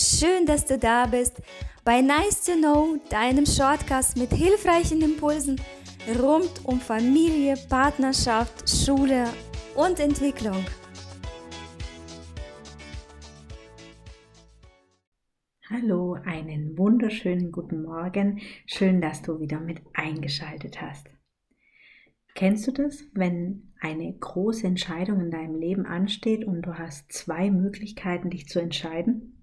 Schön, dass du da bist bei Nice to Know, deinem Shortcast mit hilfreichen Impulsen rund um Familie, Partnerschaft, Schule und Entwicklung. Hallo, einen wunderschönen guten Morgen. Schön, dass du wieder mit eingeschaltet hast. Kennst du das, wenn eine große Entscheidung in deinem Leben ansteht und du hast zwei Möglichkeiten, dich zu entscheiden?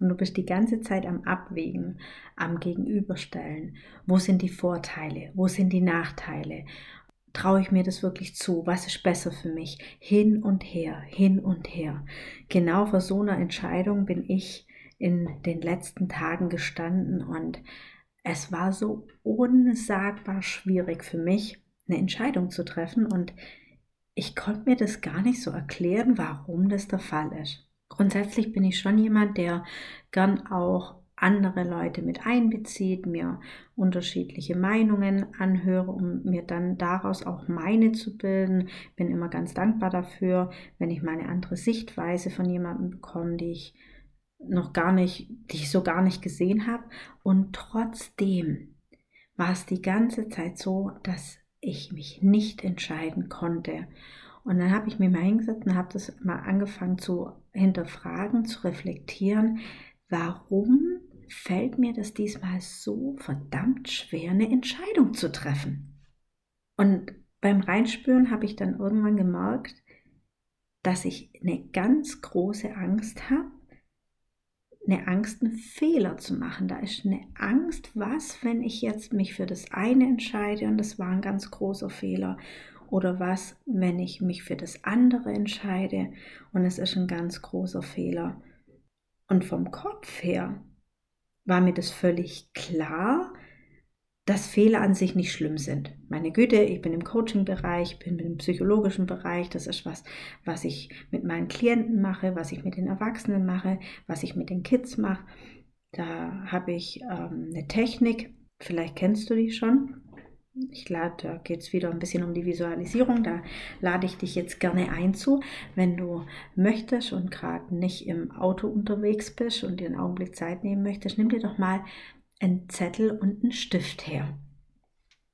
Und du bist die ganze Zeit am Abwägen, am Gegenüberstellen. Wo sind die Vorteile? Wo sind die Nachteile? Traue ich mir das wirklich zu? Was ist besser für mich? Hin und her, hin und her. Genau vor so einer Entscheidung bin ich in den letzten Tagen gestanden und es war so unsagbar schwierig für mich, eine Entscheidung zu treffen und ich konnte mir das gar nicht so erklären, warum das der Fall ist. Grundsätzlich bin ich schon jemand, der gern auch andere Leute mit einbezieht, mir unterschiedliche Meinungen anhöre, um mir dann daraus auch meine zu bilden. Bin immer ganz dankbar dafür, wenn ich meine andere Sichtweise von jemandem bekomme, die ich noch gar nicht, die ich so gar nicht gesehen habe. Und trotzdem war es die ganze Zeit so, dass ich mich nicht entscheiden konnte. Und dann habe ich mir mal hingesetzt und habe das mal angefangen zu hinterfragen, zu reflektieren, warum fällt mir das diesmal so verdammt schwer, eine Entscheidung zu treffen. Und beim Reinspüren habe ich dann irgendwann gemerkt, dass ich eine ganz große Angst habe, eine Angst, einen Fehler zu machen. Da ist eine Angst, was, wenn ich jetzt mich für das eine entscheide und das war ein ganz großer Fehler oder was, wenn ich mich für das andere entscheide und es ist ein ganz großer Fehler. Und vom Kopf her war mir das völlig klar, dass Fehler an sich nicht schlimm sind. Meine Güte, ich bin im Coaching-Bereich, bin im psychologischen Bereich, das ist was, was ich mit meinen Klienten mache, was ich mit den Erwachsenen mache, was ich mit den Kids mache. Da habe ich ähm, eine Technik, vielleicht kennst du die schon ich lade, da geht es wieder ein bisschen um die Visualisierung. Da lade ich dich jetzt gerne ein zu, wenn du möchtest und gerade nicht im Auto unterwegs bist und dir einen Augenblick Zeit nehmen möchtest, nimm dir doch mal einen Zettel und einen Stift her.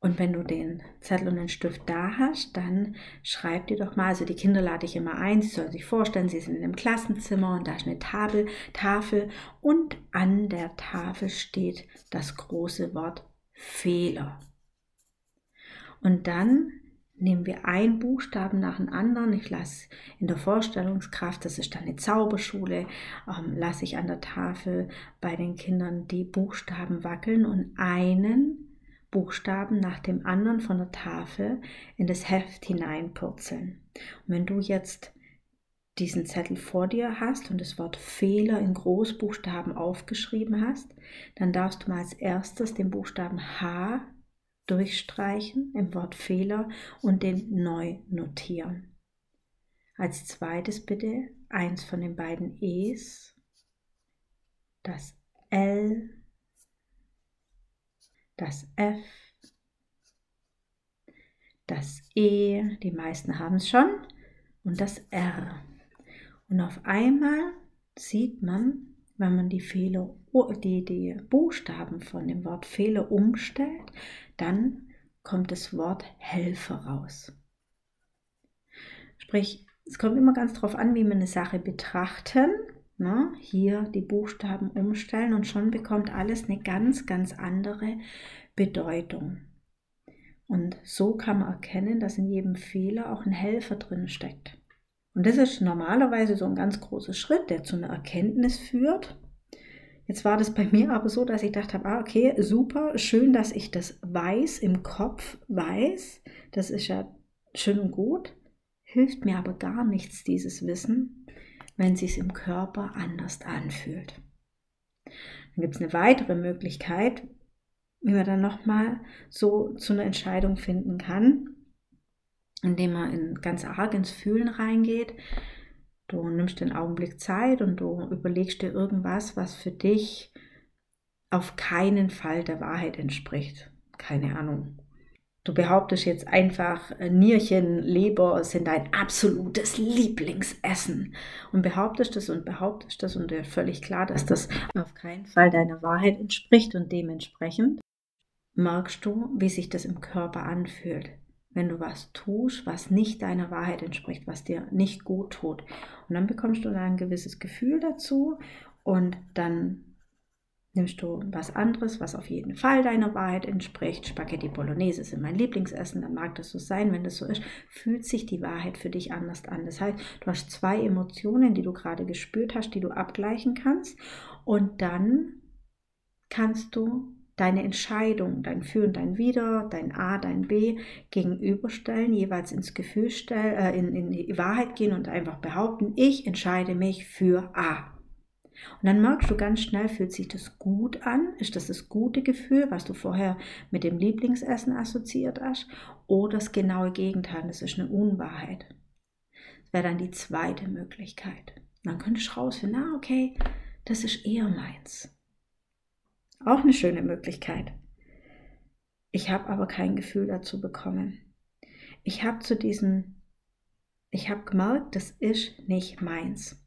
Und wenn du den Zettel und den Stift da hast, dann schreib dir doch mal, also die Kinder lade ich immer ein, sie sollen sich vorstellen, sie sind in einem Klassenzimmer und da ist eine Tafel, Tafel und an der Tafel steht das große Wort Fehler. Und dann nehmen wir einen Buchstaben nach dem anderen. Ich lasse in der Vorstellungskraft, das ist dann eine Zauberschule, ähm, lasse ich an der Tafel bei den Kindern die Buchstaben wackeln und einen Buchstaben nach dem anderen von der Tafel in das Heft hineinpurzeln. Und wenn du jetzt diesen Zettel vor dir hast und das Wort Fehler in Großbuchstaben aufgeschrieben hast, dann darfst du mal als erstes den Buchstaben H durchstreichen im Wort Fehler und den neu notieren. Als zweites bitte eins von den beiden E's, das L, das F, das E, die meisten haben es schon, und das R. Und auf einmal sieht man, wenn man die Fehler, die, die Buchstaben von dem Wort Fehler umstellt, dann kommt das Wort Helfer raus. Sprich, es kommt immer ganz darauf an, wie wir eine Sache betrachten. Na, ne? hier die Buchstaben umstellen und schon bekommt alles eine ganz, ganz andere Bedeutung. Und so kann man erkennen, dass in jedem Fehler auch ein Helfer drin steckt. Und das ist normalerweise so ein ganz großer Schritt, der zu einer Erkenntnis führt. Jetzt war das bei mir aber so, dass ich dachte, ah, okay, super, schön, dass ich das weiß, im Kopf weiß. Das ist ja schön und gut. Hilft mir aber gar nichts, dieses Wissen, wenn es im Körper anders anfühlt. Dann gibt es eine weitere Möglichkeit, wie man dann nochmal so zu einer Entscheidung finden kann, indem man in, ganz arg ins Fühlen reingeht. Du nimmst den Augenblick Zeit und du überlegst dir irgendwas, was für dich auf keinen Fall der Wahrheit entspricht. Keine Ahnung. Du behauptest jetzt einfach, äh, Nierchen, Leber sind dein absolutes Lieblingsessen und behauptest das und behauptest das und dir völlig klar, dass das auf keinen Fall deiner Wahrheit entspricht und dementsprechend merkst du, wie sich das im Körper anfühlt, wenn du was tust, was nicht deiner Wahrheit entspricht, was dir nicht gut tut. Und dann bekommst du dann ein gewisses Gefühl dazu und dann nimmst du was anderes, was auf jeden Fall deiner Wahrheit entspricht. Spaghetti Bolognese sind mein Lieblingsessen, dann mag das so sein. Wenn das so ist, fühlt sich die Wahrheit für dich anders an. Das heißt, du hast zwei Emotionen, die du gerade gespürt hast, die du abgleichen kannst. Und dann kannst du deine Entscheidung, dein Für und dein Wider, dein A, dein B gegenüberstellen, jeweils ins Gefühl stellen, äh, in, in die Wahrheit gehen und einfach behaupten, ich entscheide mich für A. Und dann merkst du ganz schnell, fühlt sich das gut an? Ist das das gute Gefühl, was du vorher mit dem Lieblingsessen assoziiert hast? Oder das genaue Gegenteil, das ist eine Unwahrheit. Das wäre dann die zweite Möglichkeit. Dann könntest du rausfinden, ah, okay, das ist eher meins. Auch eine schöne Möglichkeit. Ich habe aber kein Gefühl dazu bekommen. Ich habe zu diesem, ich habe gemerkt, das ist nicht meins.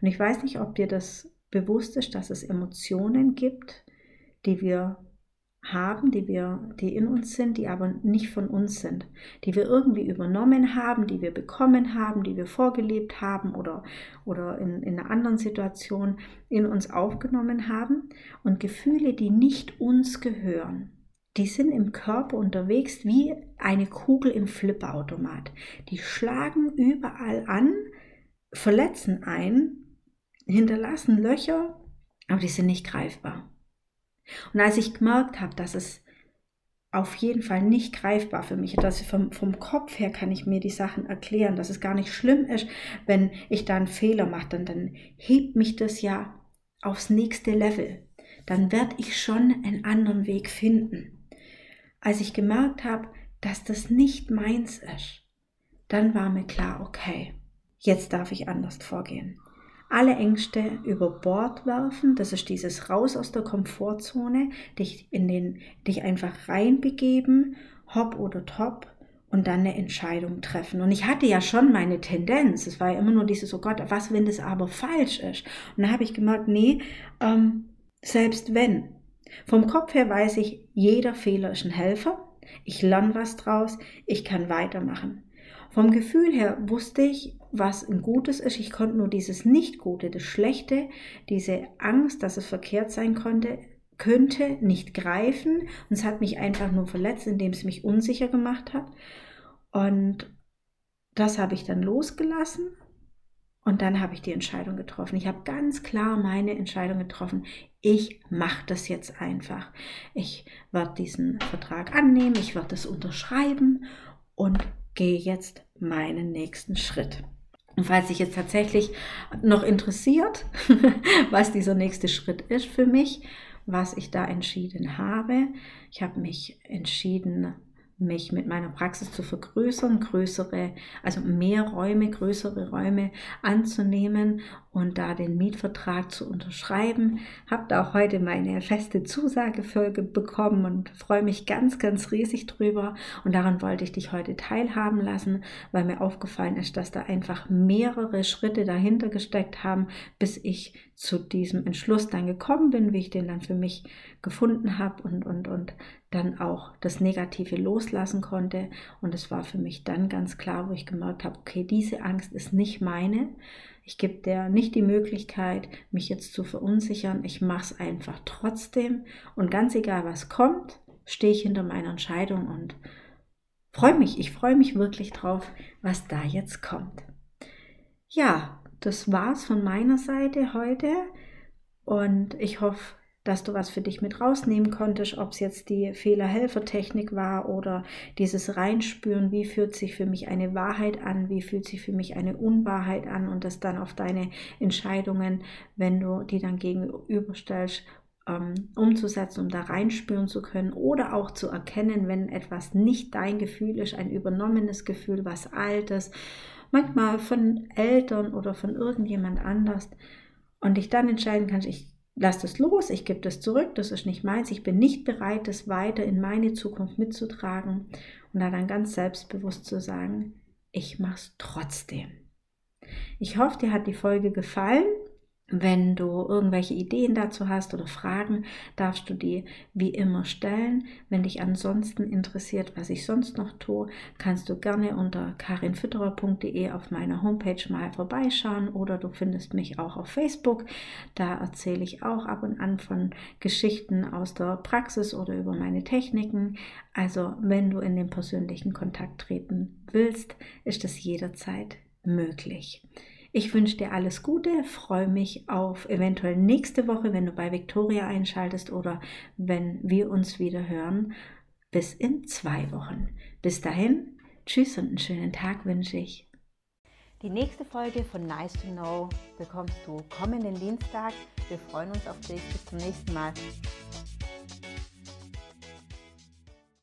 Und ich weiß nicht, ob dir das bewusst ist, dass es Emotionen gibt, die wir haben, die wir, die in uns sind, die aber nicht von uns sind, die wir irgendwie übernommen haben, die wir bekommen haben, die wir vorgelebt haben oder, oder in, in einer anderen Situation in uns aufgenommen haben und Gefühle, die nicht uns gehören. Die sind im Körper unterwegs wie eine Kugel im Flipperautomat. Die schlagen überall an, verletzen ein, hinterlassen Löcher, aber die sind nicht greifbar. Und als ich gemerkt habe, dass es auf jeden Fall nicht greifbar für mich, dass vom, vom Kopf her kann ich mir die Sachen erklären, dass es gar nicht schlimm ist, wenn ich da einen Fehler mache, dann, dann hebt mich das ja aufs nächste Level. Dann werde ich schon einen anderen Weg finden. Als ich gemerkt habe, dass das nicht meins ist, dann war mir klar, okay, jetzt darf ich anders vorgehen. Alle Ängste über Bord werfen, das ist dieses raus aus der Komfortzone, dich in den, dich einfach reinbegeben, hopp oder top und dann eine Entscheidung treffen. Und ich hatte ja schon meine Tendenz, es war ja immer nur dieses, oh Gott, was, wenn das aber falsch ist? Und dann habe ich gemerkt, nee, ähm, selbst wenn. Vom Kopf her weiß ich, jeder Fehler ist ein Helfer. Ich lerne was draus, ich kann weitermachen. Vom Gefühl her wusste ich, was ein Gutes ist. Ich konnte nur dieses Nicht-Gute, das Schlechte, diese Angst, dass es verkehrt sein konnte, könnte nicht greifen. Und es hat mich einfach nur verletzt, indem es mich unsicher gemacht hat. Und das habe ich dann losgelassen. Und dann habe ich die Entscheidung getroffen. Ich habe ganz klar meine Entscheidung getroffen. Ich mache das jetzt einfach. Ich werde diesen Vertrag annehmen, ich werde es unterschreiben und gehe jetzt meinen nächsten Schritt. Und falls sich jetzt tatsächlich noch interessiert, was dieser nächste Schritt ist für mich, was ich da entschieden habe, ich habe mich entschieden, mich mit meiner Praxis zu vergrößern, größere, also mehr Räume, größere Räume anzunehmen und da den Mietvertrag zu unterschreiben. Habe da auch heute meine feste Zusagefolge bekommen und freue mich ganz, ganz riesig drüber. Und daran wollte ich dich heute teilhaben lassen, weil mir aufgefallen ist, dass da einfach mehrere Schritte dahinter gesteckt haben, bis ich zu diesem Entschluss dann gekommen bin, wie ich den dann für mich gefunden habe und, und, und dann auch das Negative loslassen konnte. Und es war für mich dann ganz klar, wo ich gemerkt habe, okay, diese Angst ist nicht meine. Ich gebe der nicht die Möglichkeit, mich jetzt zu verunsichern. Ich mache es einfach trotzdem. Und ganz egal, was kommt, stehe ich hinter meiner Entscheidung und freue mich. Ich freue mich wirklich drauf, was da jetzt kommt. Ja, das war's von meiner Seite heute. Und ich hoffe, dass du was für dich mit rausnehmen konntest, ob es jetzt die Fehler-Helfer-Technik war oder dieses Reinspüren, wie fühlt sich für mich eine Wahrheit an, wie fühlt sich für mich eine Unwahrheit an und das dann auf deine Entscheidungen, wenn du die dann gegenüberstellst, ähm, umzusetzen, um da reinspüren zu können oder auch zu erkennen, wenn etwas nicht dein Gefühl ist, ein übernommenes Gefühl, was altes, manchmal von Eltern oder von irgendjemand anders und dich dann entscheiden kannst, ich lass das los, ich gebe das zurück, das ist nicht meins, ich bin nicht bereit, das weiter in meine Zukunft mitzutragen und da dann ganz selbstbewusst zu sagen, ich mach's trotzdem. Ich hoffe, dir hat die Folge gefallen wenn du irgendwelche Ideen dazu hast oder Fragen, darfst du die wie immer stellen. Wenn dich ansonsten interessiert, was ich sonst noch tue, kannst du gerne unter karinfütterer.de auf meiner Homepage mal vorbeischauen oder du findest mich auch auf Facebook. Da erzähle ich auch ab und an von Geschichten aus der Praxis oder über meine Techniken. Also wenn du in den persönlichen Kontakt treten willst, ist das jederzeit möglich. Ich wünsche dir alles Gute, freue mich auf eventuell nächste Woche, wenn du bei Victoria einschaltest oder wenn wir uns wieder hören. Bis in zwei Wochen. Bis dahin, tschüss und einen schönen Tag wünsche ich. Die nächste Folge von Nice to Know bekommst du kommenden Dienstag. Wir freuen uns auf dich. Bis zum nächsten Mal.